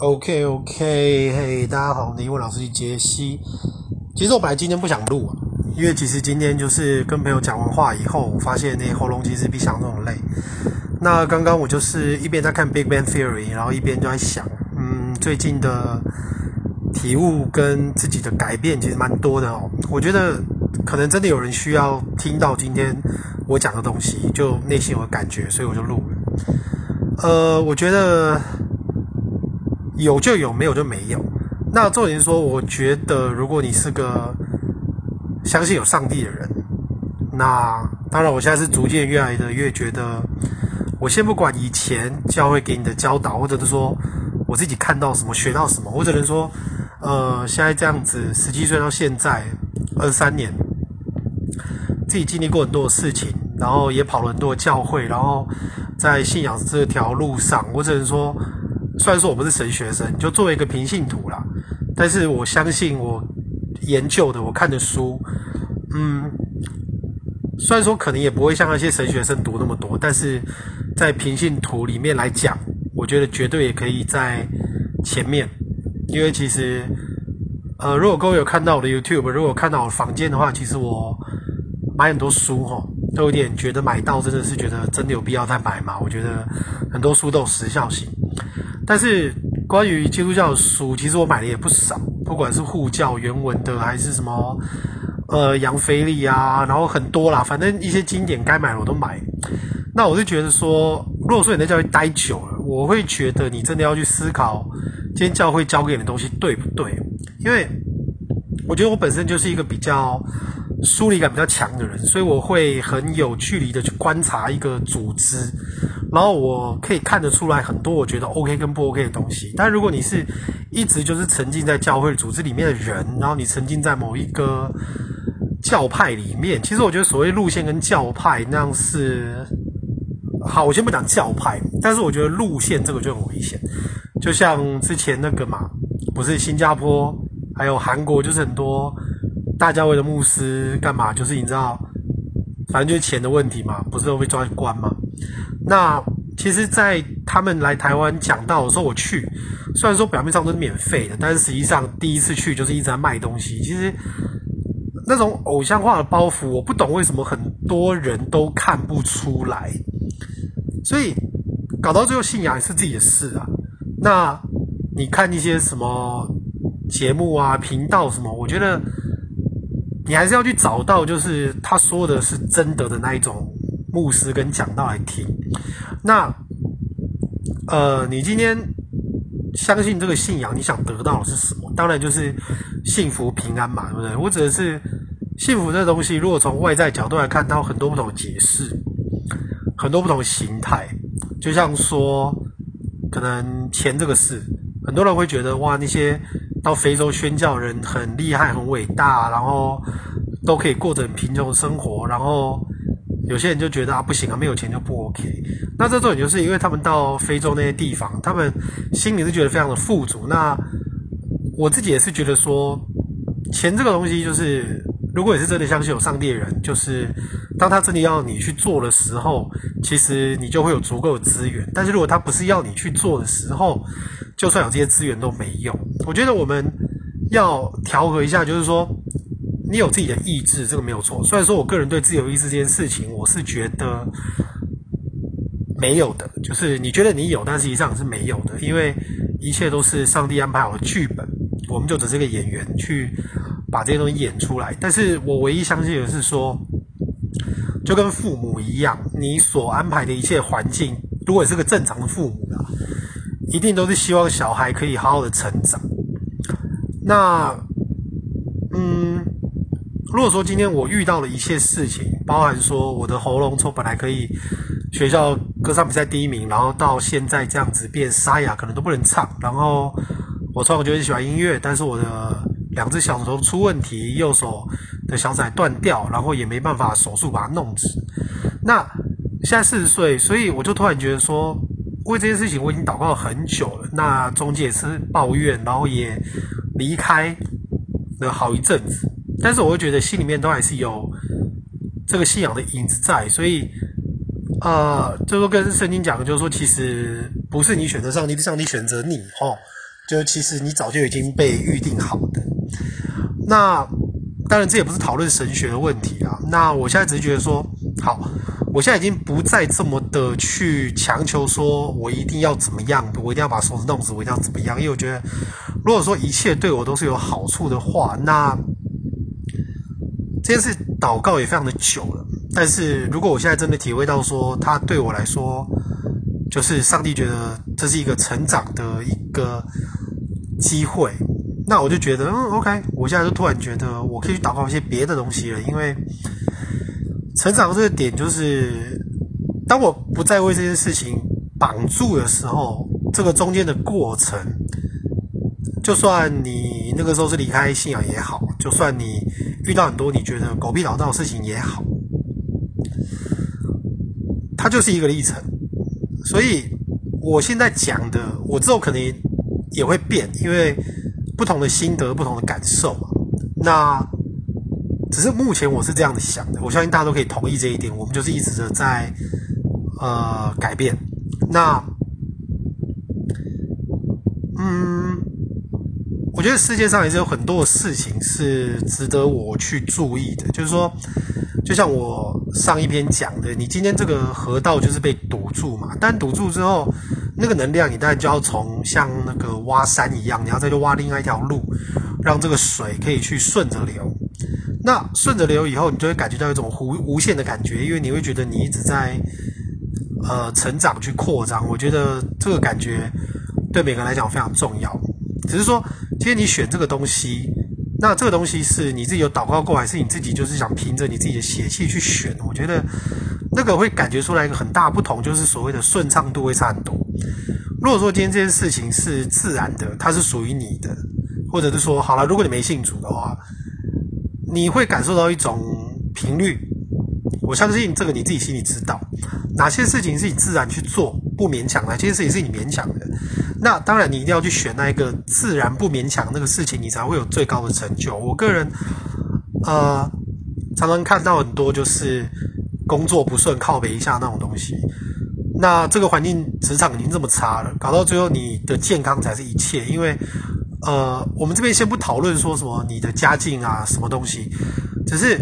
OK OK，嘿，大家好，我是英文老师杰西。其实我本来今天不想录，因为其实今天就是跟朋友讲完话以后，我发现那喉咙其实比想象中累。那刚刚我就是一边在看《Big Bang Theory》，然后一边就在想，嗯，最近的体悟跟自己的改变其实蛮多的哦。我觉得可能真的有人需要听到今天我讲的东西，就内心有感觉，所以我就录了。呃，我觉得。有就有，没有就没有。那重点是说，我觉得如果你是个相信有上帝的人，那当然，我现在是逐渐越来的越觉得，我先不管以前教会给你的教导，或者是说我自己看到什么、学到什么，我只能说，呃，现在这样子，十七岁到现在二十三年，自己经历过很多事情，然后也跑了很多教会，然后在信仰这条路上，我只能说。虽然说我不是神学生，就作为一个平信徒啦，但是我相信我研究的、我看的书，嗯，虽然说可能也不会像那些神学生读那么多，但是在平信徒里面来讲，我觉得绝对也可以在前面，因为其实，呃，如果各位有看到我的 YouTube，如果看到我房间的话，其实我买很多书齁，都有点觉得买到真的是觉得真的有必要再买嘛，我觉得很多书都有时效性。但是关于基督教的书，其实我买的也不少，不管是护教原文的，还是什么，呃，杨腓力啊，然后很多啦，反正一些经典该买的我都买。那我是觉得说，如果说你在教会待久了，我会觉得你真的要去思考，今天教会教给你的东西对不对？因为我觉得我本身就是一个比较。疏离感比较强的人，所以我会很有距离的去观察一个组织，然后我可以看得出来很多我觉得 OK 跟不 OK 的东西。但如果你是一直就是沉浸在教会组织里面的人，然后你沉浸在某一个教派里面，其实我觉得所谓路线跟教派那样是好。我先不讲教派，但是我觉得路线这个就很危险。就像之前那个嘛，不是新加坡还有韩国，就是很多。大教会的牧师干嘛？就是你知道，反正就是钱的问题嘛，不是都被抓去关吗？那其实，在他们来台湾讲到的时候，我去，虽然说表面上都是免费的，但是实际上第一次去就是一直在卖东西。其实那种偶像化的包袱，我不懂为什么很多人都看不出来。所以搞到最后，信仰也是自己的事啊。那你看一些什么节目啊、频道什么，我觉得。你还是要去找到，就是他说的是真的的那一种牧师跟讲道来听。那，呃，你今天相信这个信仰，你想得到的是什么？当然就是幸福平安嘛，对不对？我指的是幸福这东西，如果从外在角度来看，它有很多不同的解释，很多不同形态。就像说，可能钱这个事，很多人会觉得哇，那些。到非洲宣教人很厉害、很伟大，然后都可以过着贫穷的生活。然后有些人就觉得啊，不行啊，没有钱就不 OK。那这重点就是因为他们到非洲那些地方，他们心里是觉得非常的富足。那我自己也是觉得说，钱这个东西，就是如果你是真的相信有上帝的人，就是当他真的要你去做的时候，其实你就会有足够的资源。但是如果他不是要你去做的时候，就算有这些资源都没用。我觉得我们要调和一下，就是说，你有自己的意志，这个没有错。虽然说我个人对自由意志这件事情，我是觉得没有的，就是你觉得你有，但实际上是没有的，因为一切都是上帝安排好的剧本，我们就只是个演员去把这些东西演出来。但是我唯一相信的是说，就跟父母一样，你所安排的一切环境，如果你是个正常的父母啊。一定都是希望小孩可以好好的成长。那，嗯，如果说今天我遇到了一切事情，包含说我的喉咙从本来可以学校歌唱比赛第一名，然后到现在这样子变沙哑，可能都不能唱。然后我从小就很喜欢音乐，但是我的两只小手出问题，右手的小指断掉，然后也没办法手术把它弄直。那现在四十岁，所以我就突然觉得说。为这件事情，我已经祷告了很久了。那中介是抱怨，然后也离开了好一阵子。但是，我会觉得心里面都还是有这个信仰的影子在。所以，呃，就说跟圣经讲的，就是说，其实不是你选择上帝，是上帝选择你。哦，就其实你早就已经被预定好的。那当然这也不是讨论神学的问题啊。那我现在只是觉得说，好，我现在已经不再这么的去强求说我一定要怎么样，我一定要把手指弄直，我一定要怎么样，因为我觉得如果说一切对我都是有好处的话，那这件事祷告也非常的久了。但是如果我现在真的体会到说，他对我来说，就是上帝觉得这是一个成长的一个机会，那我就觉得，嗯，OK，我现在就突然觉得我可以去祷告一些别的东西了，因为成长这个点就是，当我不再为这件事情绑住的时候，这个中间的过程，就算你那个时候是离开信仰也好，就算你遇到很多你觉得狗屁老道的事情也好。它就是一个历程，所以我现在讲的，我之后可能也会变，因为不同的心得、不同的感受嘛。那只是目前我是这样的想的，我相信大家都可以同意这一点。我们就是一直的在呃改变。那嗯，我觉得世界上也是有很多的事情是值得我去注意的，就是说。就像我上一篇讲的，你今天这个河道就是被堵住嘛，但堵住之后，那个能量你当然就要从像那个挖山一样，你要再去挖另外一条路，让这个水可以去顺着流。那顺着流以后，你就会感觉到一种无无限的感觉，因为你会觉得你一直在呃成长去扩张。我觉得这个感觉对每个人来讲非常重要。只是说，今天你选这个东西。那这个东西是你自己有祷告过，还是你自己就是想凭着你自己的血气去选？我觉得那个会感觉出来一个很大不同，就是所谓的顺畅度会差很多。如果说今天这件事情是自然的，它是属于你的，或者是说好了，如果你没信主的话，你会感受到一种频率。我相信这个你自己心里知道，哪些事情是你自然去做，不勉强；哪些事情是你勉强的。那当然，你一定要去选那一个自然不勉强那个事情，你才会有最高的成就。我个人，呃，常常看到很多就是工作不顺靠北一下那种东西。那这个环境职场已经这么差了，搞到最后你的健康才是一切。因为，呃，我们这边先不讨论说什么你的家境啊什么东西，只是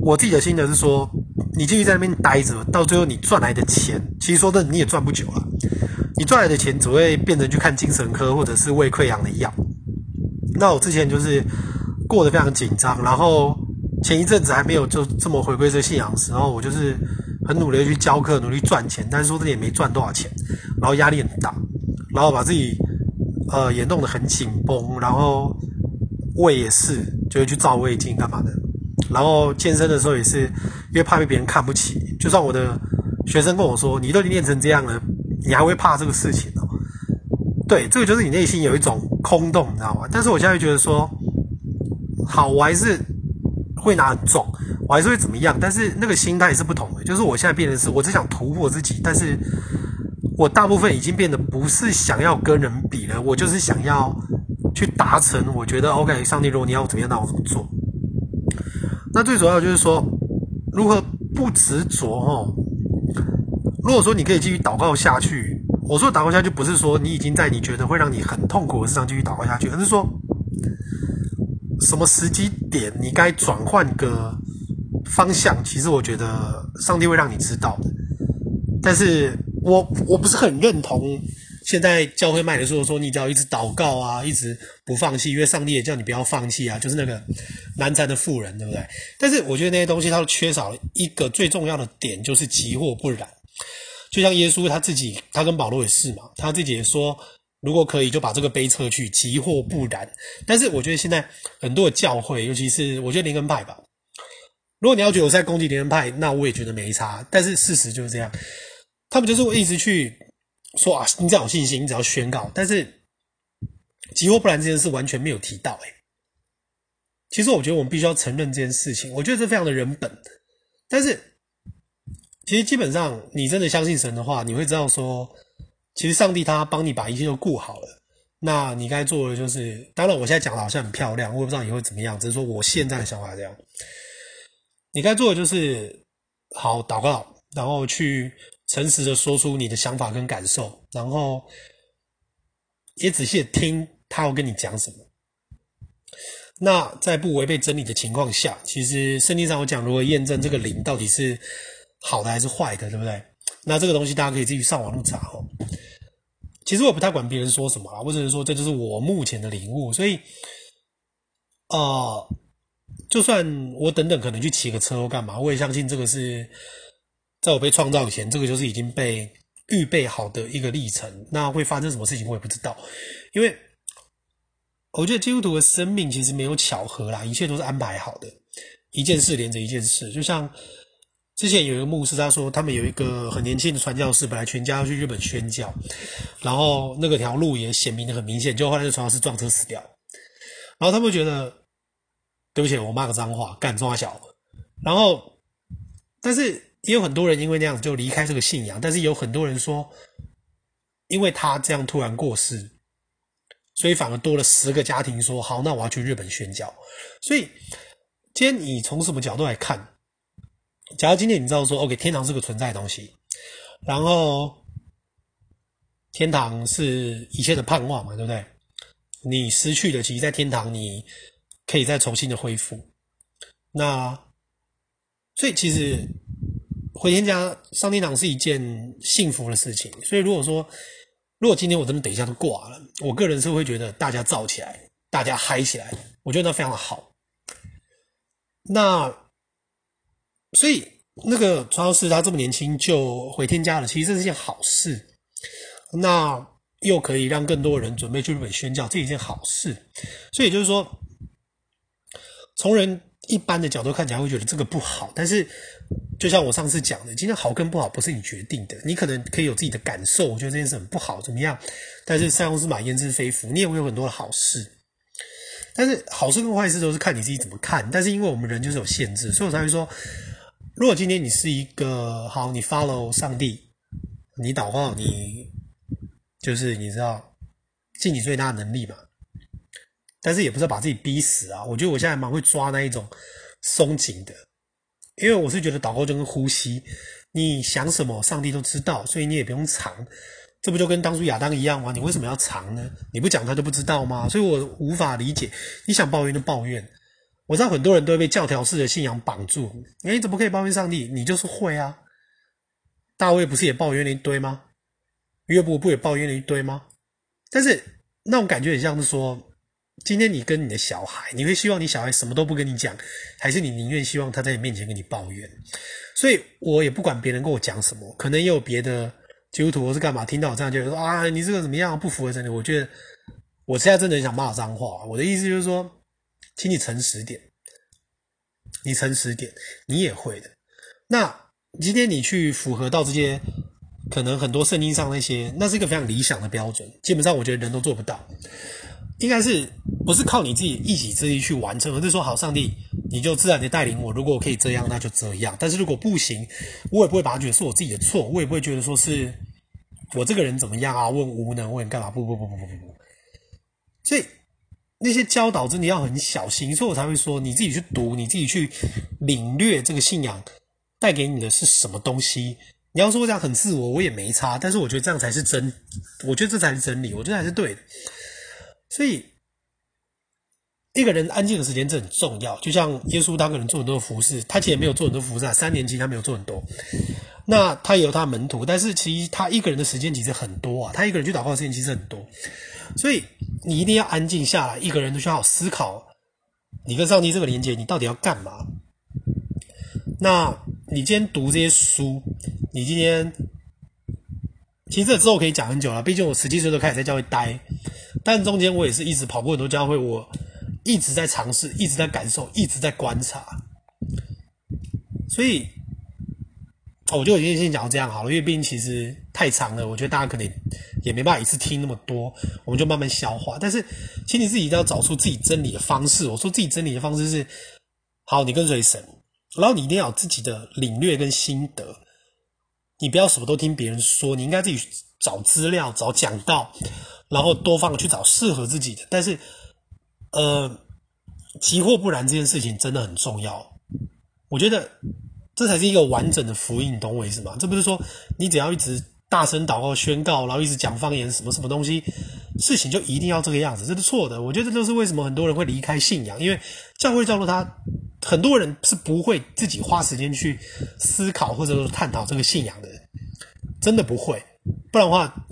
我自己的心得是说，你继续在那边待着，到最后你赚来的钱，其实说的你也赚不久了。你赚来的钱只会变成去看精神科或者是胃溃疡的药。那我之前就是过得非常紧张，然后前一阵子还没有就这么回归这信仰的时候，我就是很努力去教课，努力赚钱，但是说这也没赚多少钱，然后压力很大，然后把自己呃也弄得很紧绷，然后胃也是就会去照胃镜干嘛的，然后健身的时候也是因为怕被别人看不起，就算我的学生跟我说，你都已经练成这样了。你还会怕这个事情哦？对，这个就是你内心有一种空洞，你知道吗？但是我现在觉得说，好，我还是会拿很重，我还是会怎么样？但是那个心态是不同的，就是我现在变的是，我只想突破自己，但是我大部分已经变得不是想要跟人比了，我就是想要去达成。我觉得 OK，上帝，如果你要怎么样，那我怎么做？那最主要就是说，如何不执着哦。如果说你可以继续祷告下去，我说祷告下去不是说你已经在你觉得会让你很痛苦的事上继续祷告下去，而是说什么时机点你该转换个方向。其实我觉得上帝会让你知道的。但是我我不是很认同现在教会卖的时候说你只要一直祷告啊，一直不放弃，因为上帝也叫你不要放弃啊，就是那个难缠的妇人，对不对？但是我觉得那些东西它缺少一个最重要的点，就是急或不然。就像耶稣他自己，他跟保罗也是嘛，他自己也说，如果可以就把这个杯撤去，即或不然。但是我觉得现在很多的教会，尤其是我觉得灵恩派吧，如果你要觉得我在攻击灵恩派，那我也觉得没差。但是事实就是这样，他们就是会一直去说啊，你只要有信心，你只要宣告，但是即或不然这件事完全没有提到。诶，其实我觉得我们必须要承认这件事情，我觉得这非常的人本，但是。其实基本上，你真的相信神的话，你会知道说，其实上帝他帮你把一切都顾好了。那你该做的就是，当然我现在讲的好像很漂亮，我也不知道你会怎么样，只是说我现在的想法这样。你该做的就是好祷告，然后去诚实的说出你的想法跟感受，然后也仔细的听他要跟你讲什么。那在不违背真理的情况下，其实圣经上我讲如何验证这个灵到底是好的还是坏的，对不对？那这个东西大家可以自己上网路查哦。其实我不太管别人说什么啊，我只是说这就是我目前的领悟。所以，呃，就算我等等可能去骑个车或干嘛，我也相信这个是在我被创造以前，这个就是已经被预备好的一个历程。那会发生什么事情，我也不知道，因为。我觉得基督徒的生命其实没有巧合啦，一切都是安排好的，一件事连着一件事。就像之前有一个牧师，他说他们有一个很年轻的传教士，本来全家要去日本宣教，然后那个条路也显明的很明显，就后来传教士撞车死掉。然后他们觉得，对不起，我骂个脏话，干抓小。然后，但是也有很多人因为那样就离开这个信仰，但是有很多人说，因为他这样突然过世。所以反而多了十个家庭说好，那我要去日本宣教。所以今天你从什么角度来看？假如今天你知道说，OK，天堂是个存在的东西，然后天堂是一切的盼望嘛，对不对？你失去的，其实在天堂你可以再重新的恢复。那所以其实回天家上天堂是一件幸福的事情。所以如果说，如果今天我真的等一下都挂了，我个人是会觉得大家燥起来，大家嗨起来，我觉得那非常的好。那所以那个传道士他这么年轻就回天家了，其实这是件好事。那又可以让更多人准备去日本宣教，这是一件好事。所以就是说，从人一般的角度看起来会觉得这个不好，但是。就像我上次讲的，今天好跟不好不是你决定的，你可能可以有自己的感受，我觉得这件事很不好，怎么样？但是塞翁失马焉知非福，你也会有很多的好事。但是好事跟坏事都是看你自己怎么看。但是因为我们人就是有限制，所以我才会说，如果今天你是一个好，你 follow 上帝，你祷告，你就是你知道尽你最大的能力嘛。但是也不是把自己逼死啊。我觉得我现在蛮会抓那一种松紧的。因为我是觉得祷告就跟呼吸，你想什么，上帝都知道，所以你也不用藏。这不就跟当初亚当一样吗？你为什么要藏呢？你不讲他就不知道吗？所以我无法理解。你想抱怨就抱怨。我知道很多人都会被教条式的信仰绑住。哎，你怎么可以抱怨上帝？你就是会啊。大卫不是也抱怨了一堆吗？约伯不也抱怨了一堆吗？但是那种感觉很像是说。今天你跟你的小孩，你会希望你小孩什么都不跟你讲，还是你宁愿希望他在你面前跟你抱怨？所以我也不管别人跟我讲什么，可能也有别的基督徒或是干嘛，听到我这样就说啊，你这个怎么样，不符合真理。我觉得我现在真的很想骂脏话。我的意思就是说，请你诚实点，你诚实点，你也会的。那今天你去符合到这些，可能很多圣经上那些，那是一个非常理想的标准，基本上我觉得人都做不到。应该是不是靠你自己一己之力去完成，而是说好，上帝你就自然的带领我。如果我可以这样，那就这样。但是如果不行，我也不会把它觉得是我自己的错，我也不会觉得说是我这个人怎么样啊，问无能，问干嘛？不不不不不不不。所以那些教导真的要很小心，所以我才会说你自己去读，你自己去领略这个信仰带给你的是什么东西。你要说我这样很自我，我也没差。但是我觉得这样才是真，我觉得这才是真理，我觉得还是对的。所以，一个人安静的时间这很重要。就像耶稣，他可能做很多服事，他其实也没有做很多服事啊。三年期他没有做很多，那他也有他门徒，但是其实他一个人的时间其实很多啊。他一个人去祷告的时间其实很多，所以你一定要安静下来，一个人都需要思考，你跟上帝这个连接，你到底要干嘛？那你今天读这些书，你今天其实这之后可以讲很久了。毕竟我十七岁都开始在教会待。但中间我也是一直跑过很多教会，我一直在尝试，一直在感受，一直在观察。所以，我就已经先讲到这样好了，因为毕竟其实太长了，我觉得大家可能也没办法一次听那么多，我们就慢慢消化。但是，请你自己一定要找出自己真理的方式。我说自己真理的方式是：好，你跟随神，然后你一定要有自己的领略跟心得，你不要什么都听别人说，你应该自己找资料、找讲道。然后多方去找适合自己的，但是，呃，急或不然这件事情真的很重要。我觉得这才是一个完整的福音，你懂我意思吗？这不是说你只要一直大声祷告宣告，然后一直讲方言，什么什么东西，事情就一定要这个样子，这是错的。我觉得这就是为什么很多人会离开信仰，因为教会教导他，很多人是不会自己花时间去思考或者说探讨这个信仰的，真的不会。不然的话，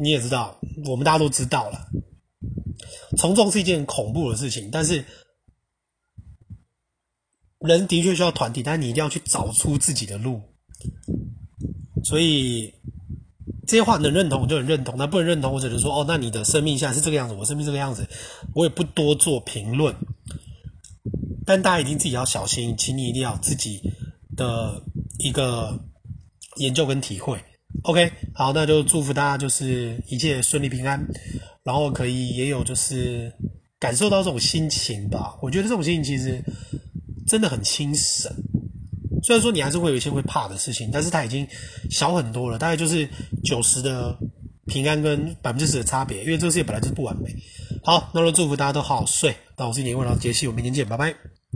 你也知道，我们大家都知道了，从众是一件恐怖的事情，但是人的确需要团体，但你一定要去找出自己的路。所以这些话能认同我就很认同，那不能认同我只能说哦，那你的生命现在是这个样子，我生命这个样子，我也不多做评论。但大家一定自己要小心，请你一定要自己的一个研究跟体会。OK，好，那就祝福大家就是一切顺利平安，然后可以也有就是感受到这种心情吧。我觉得这种心情其实真的很轻省。虽然说你还是会有一些会怕的事情，但是它已经小很多了，大概就是九十的平安跟百分之十的差别，因为这个世界本来就是不完美。好，那就祝福大家都好好睡。那我是你的英文老杰西，我们明天见，拜拜。